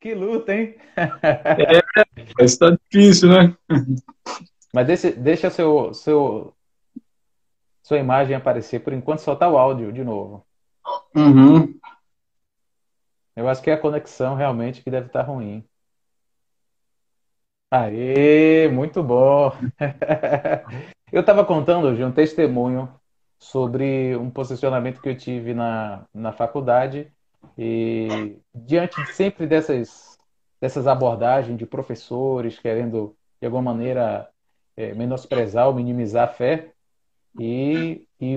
Que luta, hein? É, está difícil, né? Mas deixa, deixa seu, seu, sua imagem aparecer. Por enquanto, só tá o áudio de novo. Uhum. Eu acho que é a conexão realmente que deve estar tá ruim. Aê, muito bom! Eu estava contando hoje um testemunho sobre um posicionamento que eu tive na, na faculdade e diante sempre dessas, dessas abordagens de professores querendo, de alguma maneira, é, menosprezar ou minimizar a fé, e, e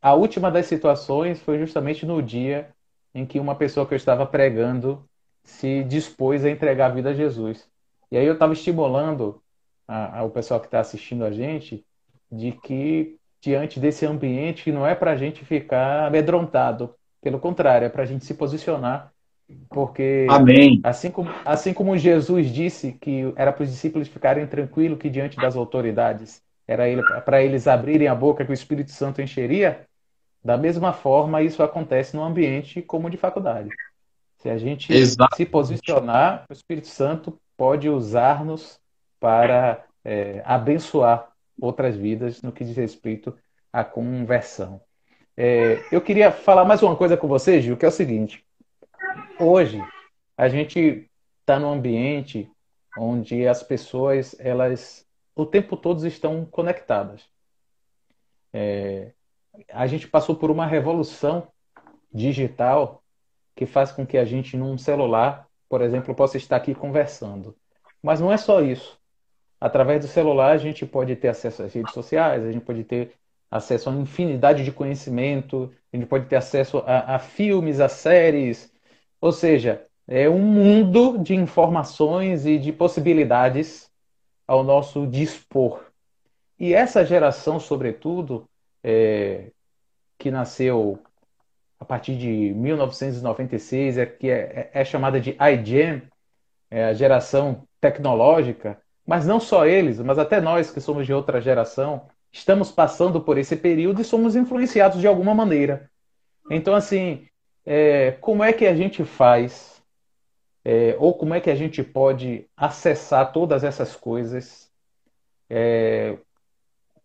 a última das situações foi justamente no dia em que uma pessoa que eu estava pregando se dispôs a entregar a vida a Jesus. E aí eu estava estimulando a, a, o pessoal que está assistindo a gente de que diante desse ambiente não é para a gente ficar amedrontado, pelo contrário, é para a gente se posicionar, porque Amém. Assim, como, assim como Jesus disse que era para os discípulos ficarem tranquilos que diante das autoridades era ele, para eles abrirem a boca que o Espírito Santo encheria, da mesma forma isso acontece no ambiente como de faculdade. Se a gente Exato. se posicionar, o Espírito Santo pode usar-nos para é, abençoar outras vidas no que diz respeito à conversão. É, eu queria falar mais uma coisa com você, Gil, que é o seguinte. Hoje, a gente está num ambiente onde as pessoas, elas, o tempo todo estão conectadas. É, a gente passou por uma revolução digital que faz com que a gente, num celular, por exemplo, possa estar aqui conversando. Mas não é só isso. Através do celular, a gente pode ter acesso às redes sociais, a gente pode ter acesso a uma infinidade de conhecimento, a gente pode ter acesso a, a filmes, a séries, ou seja, é um mundo de informações e de possibilidades ao nosso dispor. E essa geração, sobretudo, é, que nasceu a partir de 1996, é, que é, é, chamada de iGen, é a geração tecnológica, mas não só eles, mas até nós que somos de outra geração, estamos passando por esse período e somos influenciados de alguma maneira. Então, assim, é, como é que a gente faz, é, ou como é que a gente pode acessar todas essas coisas, é,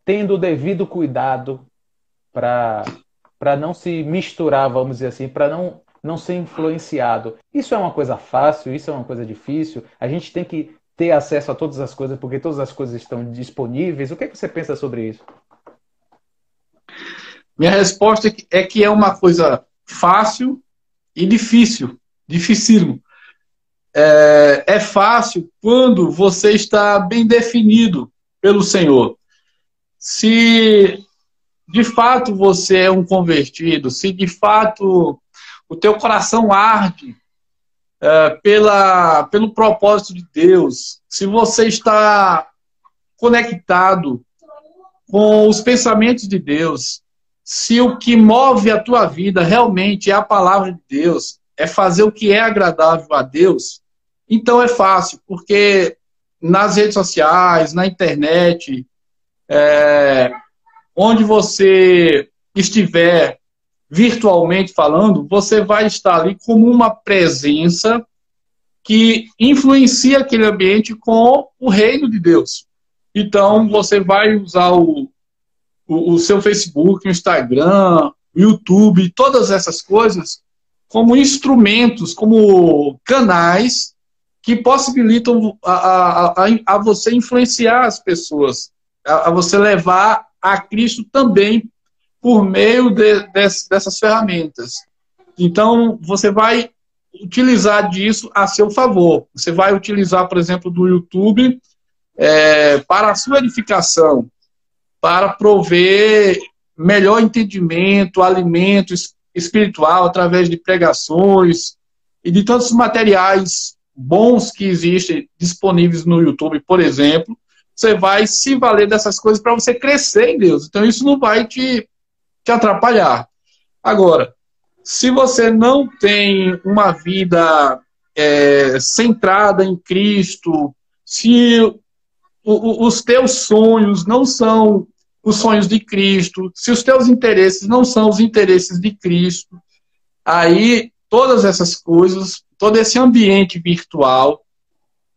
tendo o devido cuidado para não se misturar, vamos dizer assim, para não, não ser influenciado. Isso é uma coisa fácil, isso é uma coisa difícil. A gente tem que ter acesso a todas as coisas, porque todas as coisas estão disponíveis. O que, é que você pensa sobre isso? Minha resposta é que é uma coisa fácil e difícil, dificílimo. É, é fácil quando você está bem definido pelo Senhor. Se de fato você é um convertido, se de fato o teu coração arde é, pela, pelo propósito de Deus, se você está conectado com os pensamentos de Deus, se o que move a tua vida realmente é a palavra de Deus, é fazer o que é agradável a Deus, então é fácil, porque nas redes sociais, na internet, é, onde você estiver virtualmente falando, você vai estar ali como uma presença que influencia aquele ambiente com o reino de Deus. Então, você vai usar o, o, o seu Facebook, o Instagram, o YouTube, todas essas coisas como instrumentos, como canais que possibilitam a, a, a, a você influenciar as pessoas, a, a você levar a Cristo também por meio de, de, dessas ferramentas. Então, você vai utilizar disso a seu favor. Você vai utilizar, por exemplo, do YouTube é, para a sua edificação, para prover melhor entendimento, alimento espiritual através de pregações e de tantos materiais bons que existem disponíveis no YouTube, por exemplo. Você vai se valer dessas coisas para você crescer em Deus. Então, isso não vai te te atrapalhar. Agora, se você não tem uma vida é, centrada em Cristo, se o, o, os teus sonhos não são os sonhos de Cristo, se os teus interesses não são os interesses de Cristo, aí todas essas coisas todo esse ambiente virtual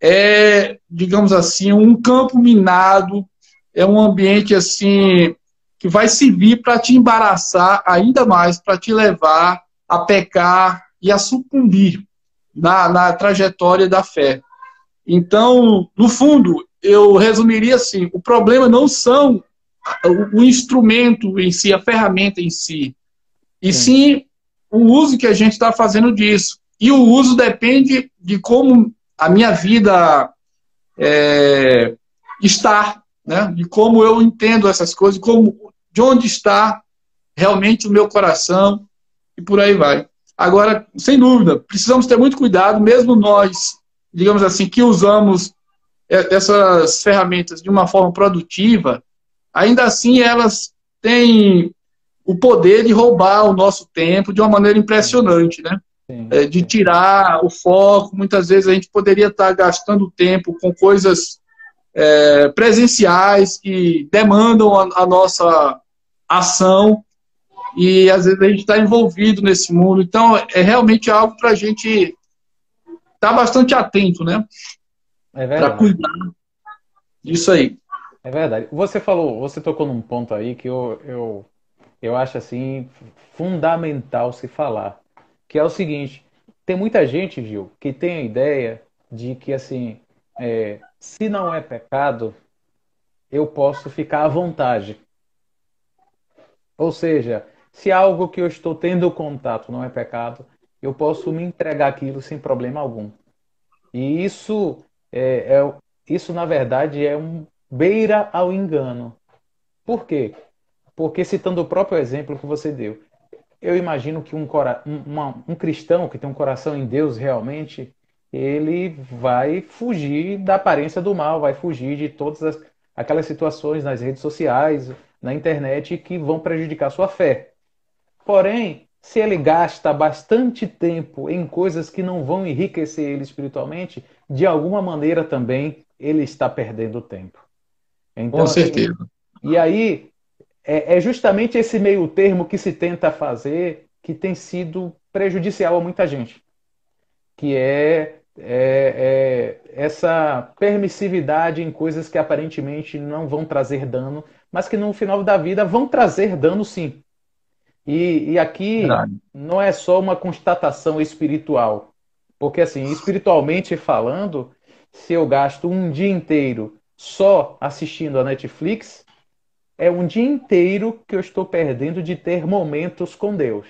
é, digamos assim, um campo minado, é um ambiente assim que vai servir para te embaraçar ainda mais, para te levar a pecar e a sucumbir na, na trajetória da fé. Então, no fundo, eu resumiria assim: o problema não são o, instrumento em si, a ferramenta em si, e sim, sim o uso que a gente está fazendo disso. E o uso depende de como a minha vida é, está, né? de como eu entendo essas coisas, como, de onde está realmente o meu coração e por aí vai. Agora, sem dúvida, precisamos ter muito cuidado, mesmo nós, digamos assim, que usamos essas ferramentas de uma forma produtiva, ainda assim elas têm o poder de roubar o nosso tempo de uma maneira impressionante, né? é, de tirar o foco. Muitas vezes a gente poderia estar gastando tempo com coisas é, presenciais que demandam a, a, nossa ação e às vezes a gente está envolvido nesse mundo. Então é realmente algo para a gente estar tá bastante atento, né? É verdade. Para cuidar disso aí. É verdade. Você falou, você tocou num ponto aí que eu, eu, eu acho assim fundamental se falar que é o seguinte: tem muita gente, Gil, que tem a ideia de que assim, é, se não é pecado, eu posso ficar à vontade. Ou seja, se algo que eu estou tendo contato não é pecado, eu posso me entregar aquilo sem problema algum. E isso é, é isso na verdade é um beira ao engano. Por quê? Porque citando o próprio exemplo que você deu, eu imagino que um, uma, um cristão que tem um coração em Deus realmente, ele vai fugir da aparência do mal, vai fugir de todas as, aquelas situações nas redes sociais, na internet que vão prejudicar sua fé. Porém, se ele gasta bastante tempo em coisas que não vão enriquecer ele espiritualmente, de alguma maneira também ele está perdendo tempo. Então, Com assim, certeza. E aí, é, é justamente esse meio termo que se tenta fazer que tem sido prejudicial a muita gente, que é, é, é, essa permissividade em coisas que aparentemente não vão trazer dano, mas que no final da vida vão trazer dano sim. E, e aqui Verdade. não é só uma constatação espiritual, porque assim, espiritualmente falando, se eu gasto um dia inteiro só assistindo a Netflix, é um dia inteiro que eu estou perdendo de ter momentos com Deus.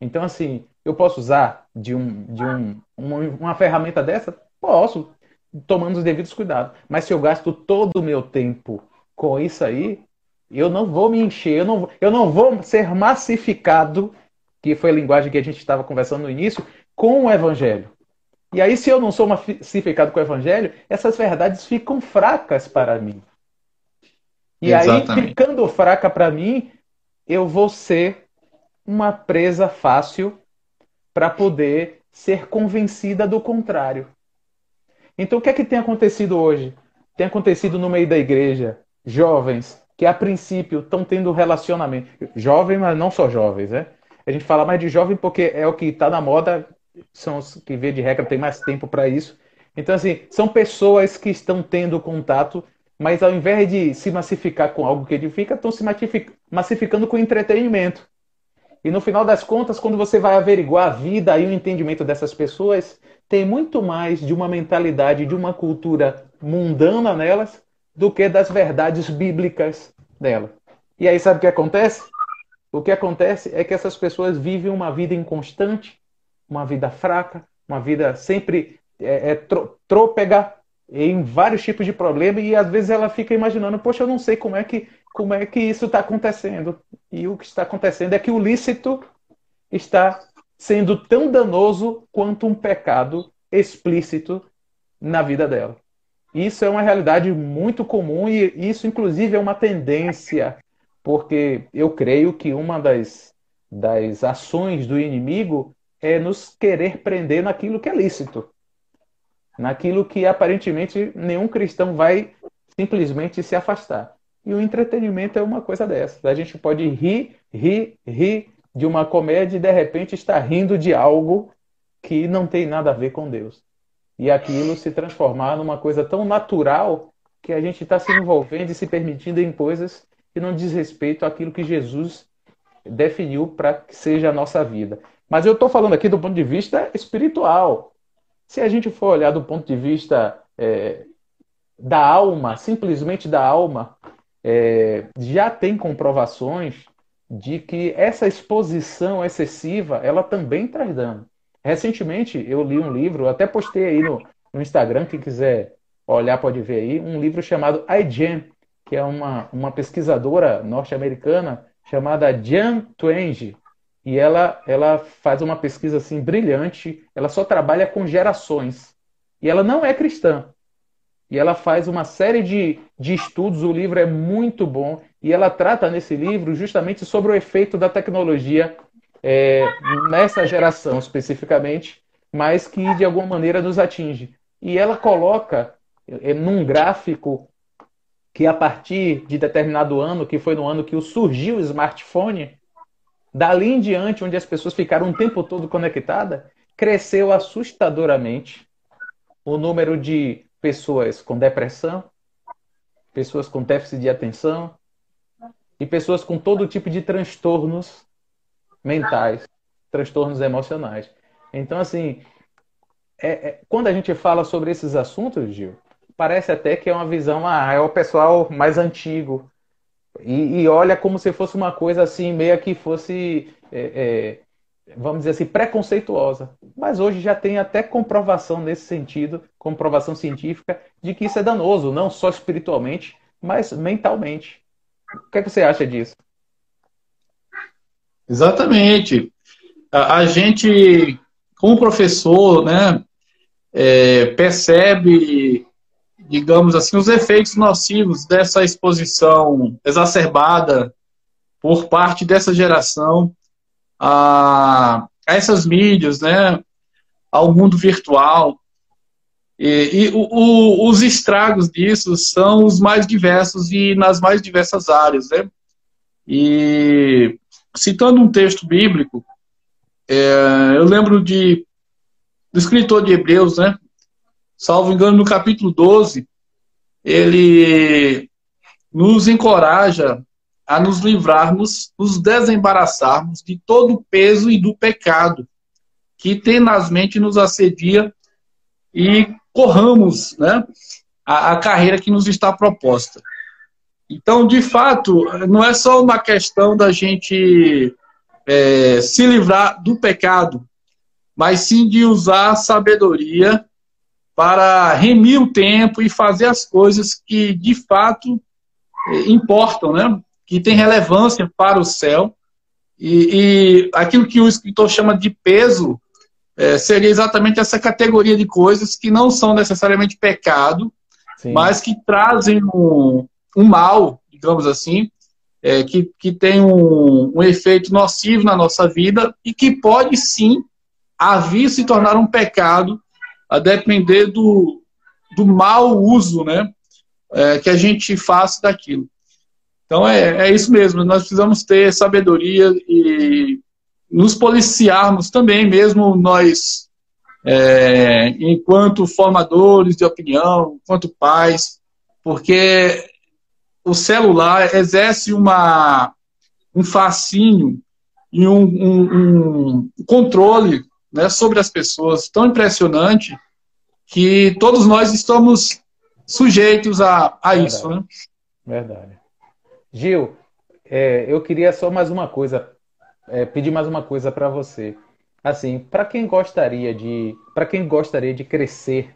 Então, assim, eu posso usar de, um, de um, uma, uma ferramenta dessa? Posso, tomando os devidos cuidados. Mas se eu gasto todo o meu tempo com isso aí, eu não vou me encher, eu não, eu não vou ser massificado, que foi a linguagem que a gente estava conversando no início, com o Evangelho. E aí, se eu não sou massificado com o Evangelho, essas verdades ficam fracas para mim. E Exatamente. aí, ficando fraca para mim, eu vou ser uma presa fácil para poder ser convencida do contrário. Então, o que é que tem acontecido hoje? Tem acontecido no meio da igreja jovens que, a princípio, estão tendo relacionamento. Jovem, mas não só jovens, né? A gente fala mais de jovem porque é o que está na moda, são os que, vê de regra, tem mais tempo para isso. Então, assim, são pessoas que estão tendo contato mas ao invés de se massificar com algo que edifica, estão se massificando com entretenimento. E no final das contas, quando você vai averiguar a vida e o entendimento dessas pessoas, tem muito mais de uma mentalidade, de uma cultura mundana nelas, do que das verdades bíblicas dela. E aí sabe o que acontece? O que acontece é que essas pessoas vivem uma vida inconstante, uma vida fraca, uma vida sempre é, é, trôpega, em vários tipos de problema e às vezes ela fica imaginando, poxa, eu não sei como é que como é que isso está acontecendo. E o que está acontecendo é que o lícito está sendo tão danoso quanto um pecado explícito na vida dela. Isso é uma realidade muito comum e isso, inclusive, é uma tendência, porque eu creio que uma das, das ações do inimigo é nos querer prender naquilo que é lícito naquilo que aparentemente nenhum cristão vai simplesmente se afastar. E o entretenimento é uma coisa dessa. A gente pode rir, rir, rir de uma comédia e de repente estar rindo de algo que não tem nada a ver com Deus. E aquilo se transformar numa coisa tão natural que a gente está se envolvendo e se permitindo em coisas que não diz respeito àquilo que Jesus definiu para que seja a nossa vida. Mas eu estou falando aqui do ponto de vista espiritual. Se a gente for olhar do ponto de vista é, da alma, simplesmente da alma, é, já tem comprovações de que essa exposição excessiva, ela também traz dano. Recentemente eu li um livro, até postei aí no, no Instagram, quem quiser olhar pode ver aí, um livro chamado iGen, que é uma, uma pesquisadora norte-americana chamada Jan Twenge, e ela, ela faz uma pesquisa assim brilhante, ela só trabalha com gerações, e ela não é cristã, e ela faz uma série de, de estudos, o livro é muito bom, e ela trata nesse livro justamente sobre o efeito da tecnologia é, nessa geração especificamente, mas que de alguma maneira nos atinge. E ela coloca é, num gráfico que a partir de determinado ano, que foi no ano que surgiu o smartphone, dali em diante, onde as pessoas ficaram o tempo todo conectadas, cresceu assustadoramente o número de pessoas com depressão, pessoas com déficit de atenção e pessoas com todo tipo de transtornos mentais, transtornos emocionais. Então, assim, é, é, quando a gente fala sobre esses assuntos, Gil, parece até que é uma visão, ah, é o pessoal mais antigo. E, e olha como se fosse uma coisa assim, meio que fosse, é, é, vamos dizer assim, preconceituosa. Mas hoje já tem até comprovação nesse sentido, comprovação científica, de que isso é danoso, não só espiritualmente, mas mentalmente. O que, é que você acha disso? Exatamente. A, a gente, como professor, né, é, percebe digamos assim, os efeitos nocivos dessa exposição exacerbada por parte dessa geração a, a essas mídias, né, ao mundo virtual. E, e o, o, os estragos disso são os mais diversos e nas mais diversas áreas. Né? E citando um texto bíblico, é, eu lembro de do escritor de Hebreus, né, salvo engano, no capítulo 12, ele nos encoraja a nos livrarmos, nos desembaraçarmos de todo o peso e do pecado que tenazmente nos assedia e corramos né, a, a carreira que nos está proposta. Então, de fato, não é só uma questão da gente é, se livrar do pecado, mas sim de usar a sabedoria para remir o tempo e fazer as coisas que de fato eh, importam, né? que tem relevância para o céu. E, e aquilo que o escritor chama de peso é, seria exatamente essa categoria de coisas que não são necessariamente pecado, Sim. mas que trazem um, um, mal, digamos assim, é, que, que tem um, um efeito nocivo na nossa vida e que pode sim a vir se tornar um pecado a depender do, do mau uso né, é, que a gente faça daquilo. Então é, é isso mesmo, nós precisamos ter sabedoria e nos policiarmos também, mesmo nós, é, enquanto formadores de opinião, enquanto pais, porque o celular exerce uma, um fascínio e um, um, um controle né, sobre as pessoas tão impressionante que todos nós estamos sujeitos a, a isso. Né? Verdade. Gil, é, eu queria só mais uma coisa, é, pedir mais uma coisa para você. Assim, para quem gostaria de, para quem gostaria de crescer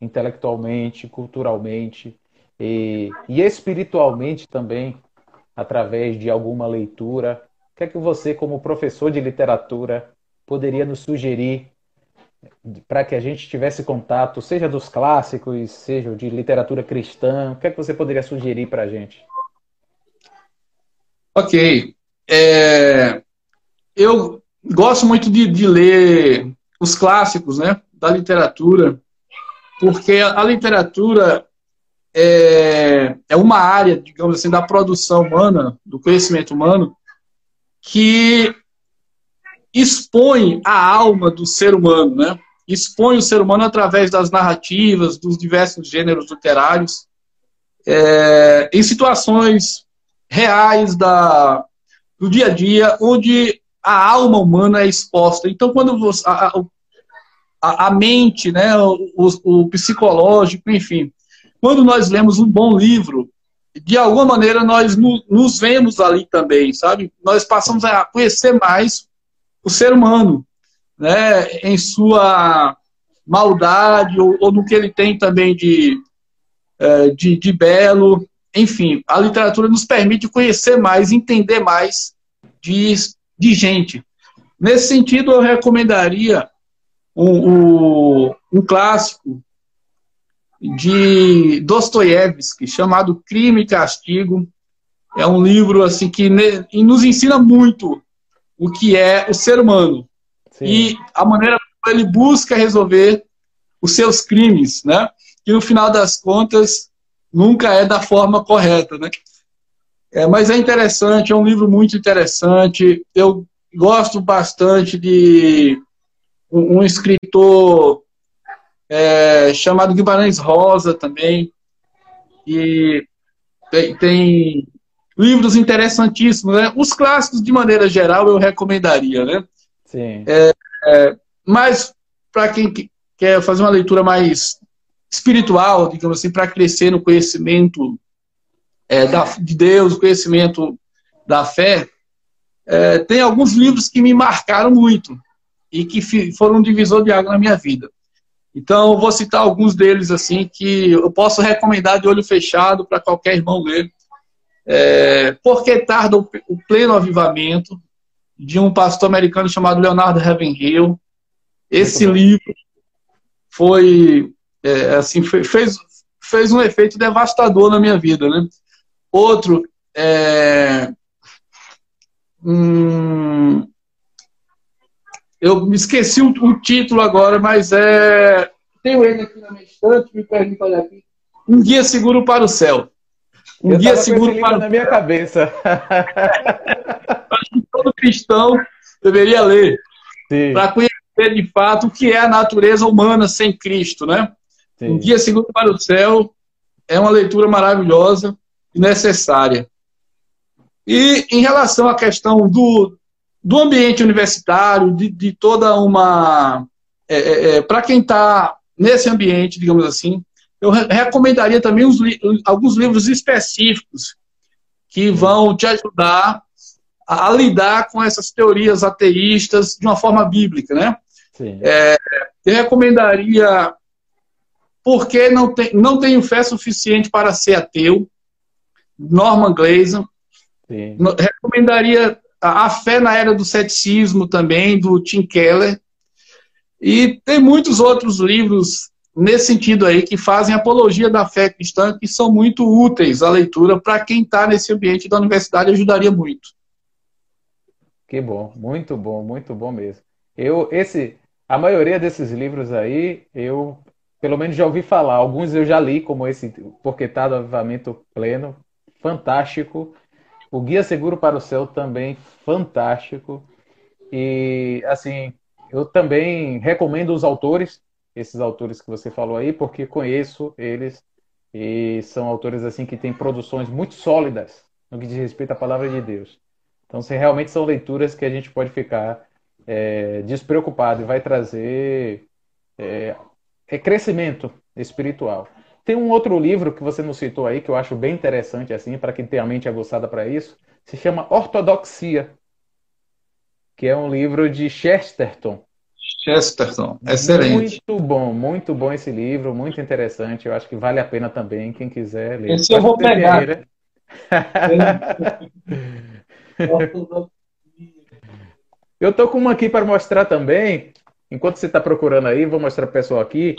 intelectualmente, culturalmente e, e espiritualmente também, através de alguma leitura, o que é que você, como professor de literatura, poderia nos sugerir para que a gente tivesse contato, seja dos clássicos, seja de literatura cristã? O que é que você poderia sugerir para a gente? Ok. É, eu gosto muito de, de, ler os clássicos né, da literatura, porque a literatura é, é uma área, digamos assim, da produção humana, do conhecimento humano, que expõe a alma do ser humano, né? Expõe o ser humano através das narrativas, dos diversos gêneros literários, é, em situações reais da, do dia a dia, onde a alma humana é exposta. Então, quando você, a, a, a mente, né, o, o, psicológico, enfim, quando nós lemos um bom livro, de alguma maneira nós no, nos vemos ali também, sabe? Nós passamos a conhecer mais o ser humano, né, em sua maldade ou, ou no que ele tem também de, é, de, de belo. Enfim, a literatura nos permite conhecer mais, entender mais de, de gente. Nesse sentido, eu recomendaria um, um, um clássico de Dostoiévski chamado Crime e Castigo. É um livro assim que nos ensina muito o que é o ser humano Sim. e a maneira como ele busca resolver os seus crimes, né? Que no final das contas nunca é da forma correta, né? É, mas é interessante, é um livro muito interessante. Eu gosto bastante de um, um escritor é, chamado Guimarães Rosa também, e tem, tem, livros interessantíssimos. Né? Os clássicos, de maneira geral, eu recomendaria. Né? Sim. É, é, mas, para quem quer fazer uma leitura mais espiritual, digamos assim, para crescer no conhecimento é, da, de Deus, conhecimento da fé, é, tem alguns livros que me marcaram muito e que foram um divisor de água na minha vida. Então, eu vou citar alguns deles assim que eu posso recomendar de olho fechado para qualquer irmão ler. É, Por que tarda o, o pleno avivamento de um pastor americano chamado Leonardo Ravenhill. Esse livro foi é, assim fez fez um efeito devastador na minha vida, né? Outro é, hum, eu me esqueci o, o, título agora, mas é. Tenho ele aqui na minha estante, me permita olhar aqui. Um guia seguro para o céu. Um eu guia seguro para na minha cabeça. Acho que todo cristão deveria ler. Para conhecer de fato o que é a natureza humana sem Cristo, né? Sim. Um guia seguro para o céu é uma leitura maravilhosa e necessária. E em relação à questão do, do ambiente universitário, de, de toda uma. É, é, é Para quem está nesse ambiente, digamos assim, eu re recomendaria também uns, alguns livros específicos que vão te ajudar a, a, lidar com essas teorias ateístas de uma forma bíblica, né? É, eu recomendaria Porque não, tem, não tenho fé suficiente para ser ateu, Norman. Sim. Recomendaria a, Fé na Era do Ceticismo também, do Tim Keller. E tem muitos outros livros nesse sentido aí que fazem apologia da fé cristã que são muito úteis à leitura para quem está nesse ambiente da universidade ajudaria muito. Que bom, muito bom, muito bom mesmo. Eu esse a maioria desses livros aí eu pelo menos já ouvi falar, alguns eu já li, como esse Porquetado Avivamento Pleno, fantástico. O Guia Seguro para o Céu também fantástico. E assim, eu também recomendo os autores, esses autores que você falou aí, porque conheço eles e são autores assim que têm produções muito sólidas no que diz respeito à palavra de Deus. Então, se realmente são leituras que a gente pode ficar é, despreocupado e vai trazer é, é crescimento espiritual. Tem um outro livro que você nos citou aí, que eu acho bem interessante, assim, para quem tem a mente aguçada para isso, se chama Ortodoxia, que é um livro de Chesterton. Chesterton, excelente. Muito bom, muito bom esse livro, muito interessante. Eu acho que vale a pena também, quem quiser ler. Esse eu vou pegar. Aí, né? eu tô com uma aqui para mostrar também. Enquanto você está procurando aí, vou mostrar para o pessoal aqui.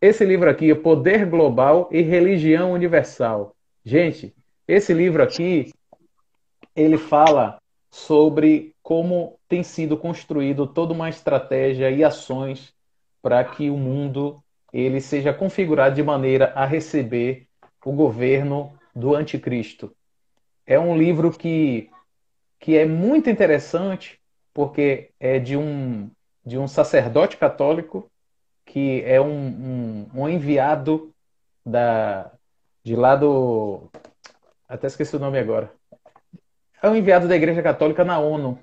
Esse livro aqui, O Poder Global e Religião Universal. Gente, esse livro aqui, ele fala sobre como tem sido construído toda uma estratégia e ações para que o mundo ele seja configurado de maneira a receber o governo do anticristo. É um livro que, que é muito interessante porque é de um, de um sacerdote católico que é um, um, um enviado da, de lá do. Até esqueci o nome agora. É um enviado da Igreja Católica na ONU.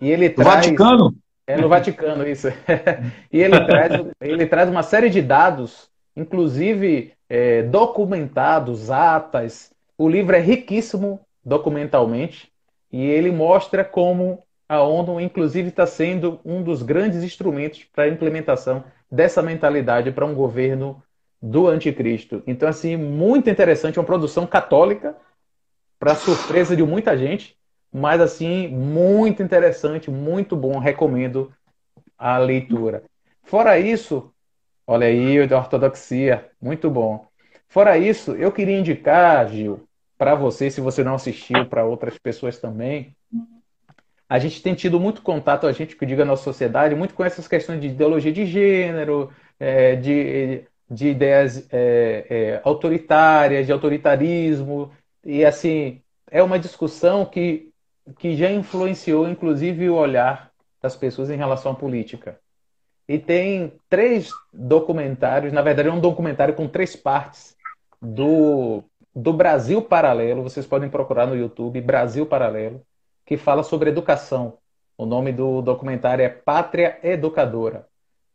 E ele traz. Vaticano? É no Vaticano, isso. e ele traz, ele traz uma série de dados, inclusive é, documentados, atas. O livro é riquíssimo documentalmente e ele mostra como a ONU, inclusive, está sendo um dos grandes instrumentos para a implementação dessa mentalidade para um governo do anticristo. Então, assim, muito interessante, uma produção católica, para surpresa de muita gente, mas assim, muito interessante, muito bom, recomendo a leitura. Fora isso, olha aí, da ortodoxia, muito bom. Fora isso, eu queria indicar, Gil, para você, se você não assistiu, para outras pessoas também, a gente tem tido muito contato, a gente que diga na sociedade, muito com essas questões de ideologia de gênero, é, de, de ideias é, é, autoritárias, de autoritarismo, e assim, é uma discussão que, que já influenciou, inclusive, o olhar das pessoas em relação à política. E tem três documentários, na verdade é um documentário com três partes do, do Brasil Paralelo, vocês podem procurar no YouTube, Brasil Paralelo, que fala sobre educação. O nome do documentário é Pátria Educadora.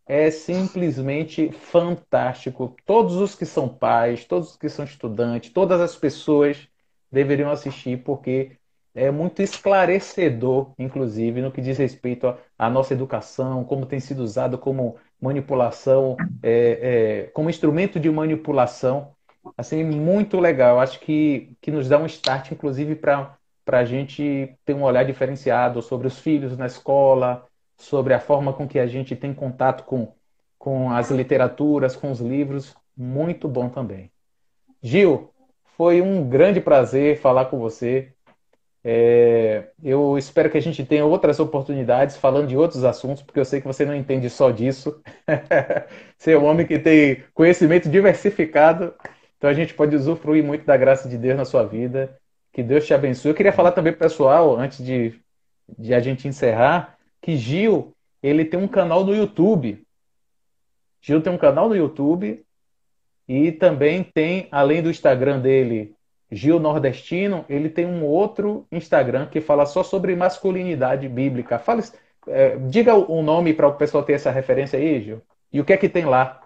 É simplesmente fantástico. Todos os que são pais, todos os que são estudantes, todas as pessoas deveriam assistir, porque é muito esclarecedor, inclusive, no que diz respeito à nossa educação, como tem sido usado como manipulação, é, é, como instrumento de manipulação. Assim, muito legal. Acho que, que nos dá um start, inclusive, para a gente ter um olhar diferenciado sobre os filhos na escola, sobre a forma com que a gente tem contato com, com as literaturas, com os livros. Muito bom também. Gil, foi um grande prazer falar com você. É, eu espero que a gente tenha outras oportunidades falando de outros assuntos, porque eu sei que você não entende só disso. você é um homem que tem conhecimento diversificado, então a gente pode usufruir muito da graça de Deus na sua vida. Que Deus te abençoe. Eu queria falar também pessoal, antes de, de a gente encerrar, que Gil, ele tem um canal no YouTube. Gil tem um canal no YouTube e também tem, além do Instagram dele, Gil Nordestino, ele tem um outro Instagram que fala só sobre masculinidade bíblica. Fala, é, diga o nome para o pessoal ter essa referência aí, Gil. E o que é que tem lá?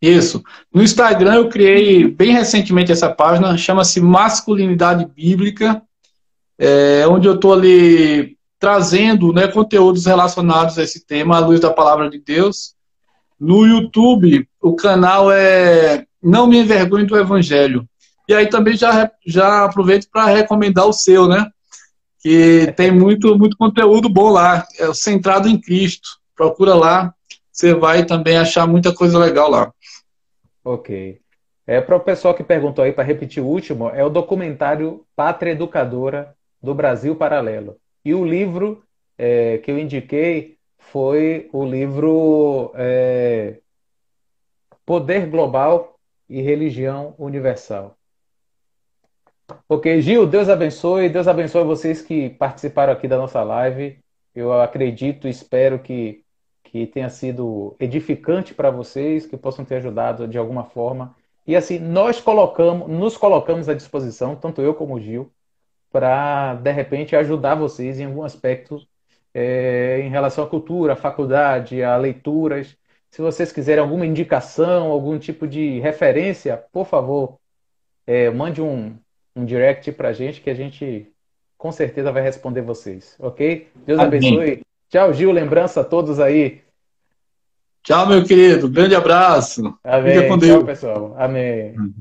Isso. No Instagram eu criei bem recentemente essa página, chama-se Masculinidade Bíblica, é, onde eu estou ali trazendo né, conteúdos relacionados a esse tema, à luz da palavra de Deus. No YouTube, o canal é Não Me Envergonhe do Evangelho. E aí também já, já aproveito para recomendar o seu, né? Que tem muito, muito conteúdo bom lá, é centrado em Cristo. Procura lá, você vai também achar muita coisa legal lá. Ok. É, para o pessoal que perguntou aí, para repetir o último, é o documentário Pátria Educadora do Brasil Paralelo. E o livro é, que eu indiquei foi o livro é, Poder Global e Religião Universal. Ok, Gil, Deus abençoe. Deus abençoe vocês que participaram aqui da nossa live. Eu acredito, espero que que tenha sido edificante para vocês, que possam ter ajudado de alguma forma. E assim, nós colocamos, nos colocamos à disposição, tanto eu como o Gil, para, de repente, ajudar vocês em algum aspecto é, em relação à cultura, à faculdade, a leituras. Se vocês quiserem alguma indicação, algum tipo de referência, por favor, é, mande um, um direct para a gente que a gente com certeza vai responder vocês, ok? Deus Amém. abençoe. Tchau, Gil. Lembrança a todos aí. Tchau, meu querido. Grande abraço. Amém. Fica com Deus. Tchau, pessoal. Amém. Uhum.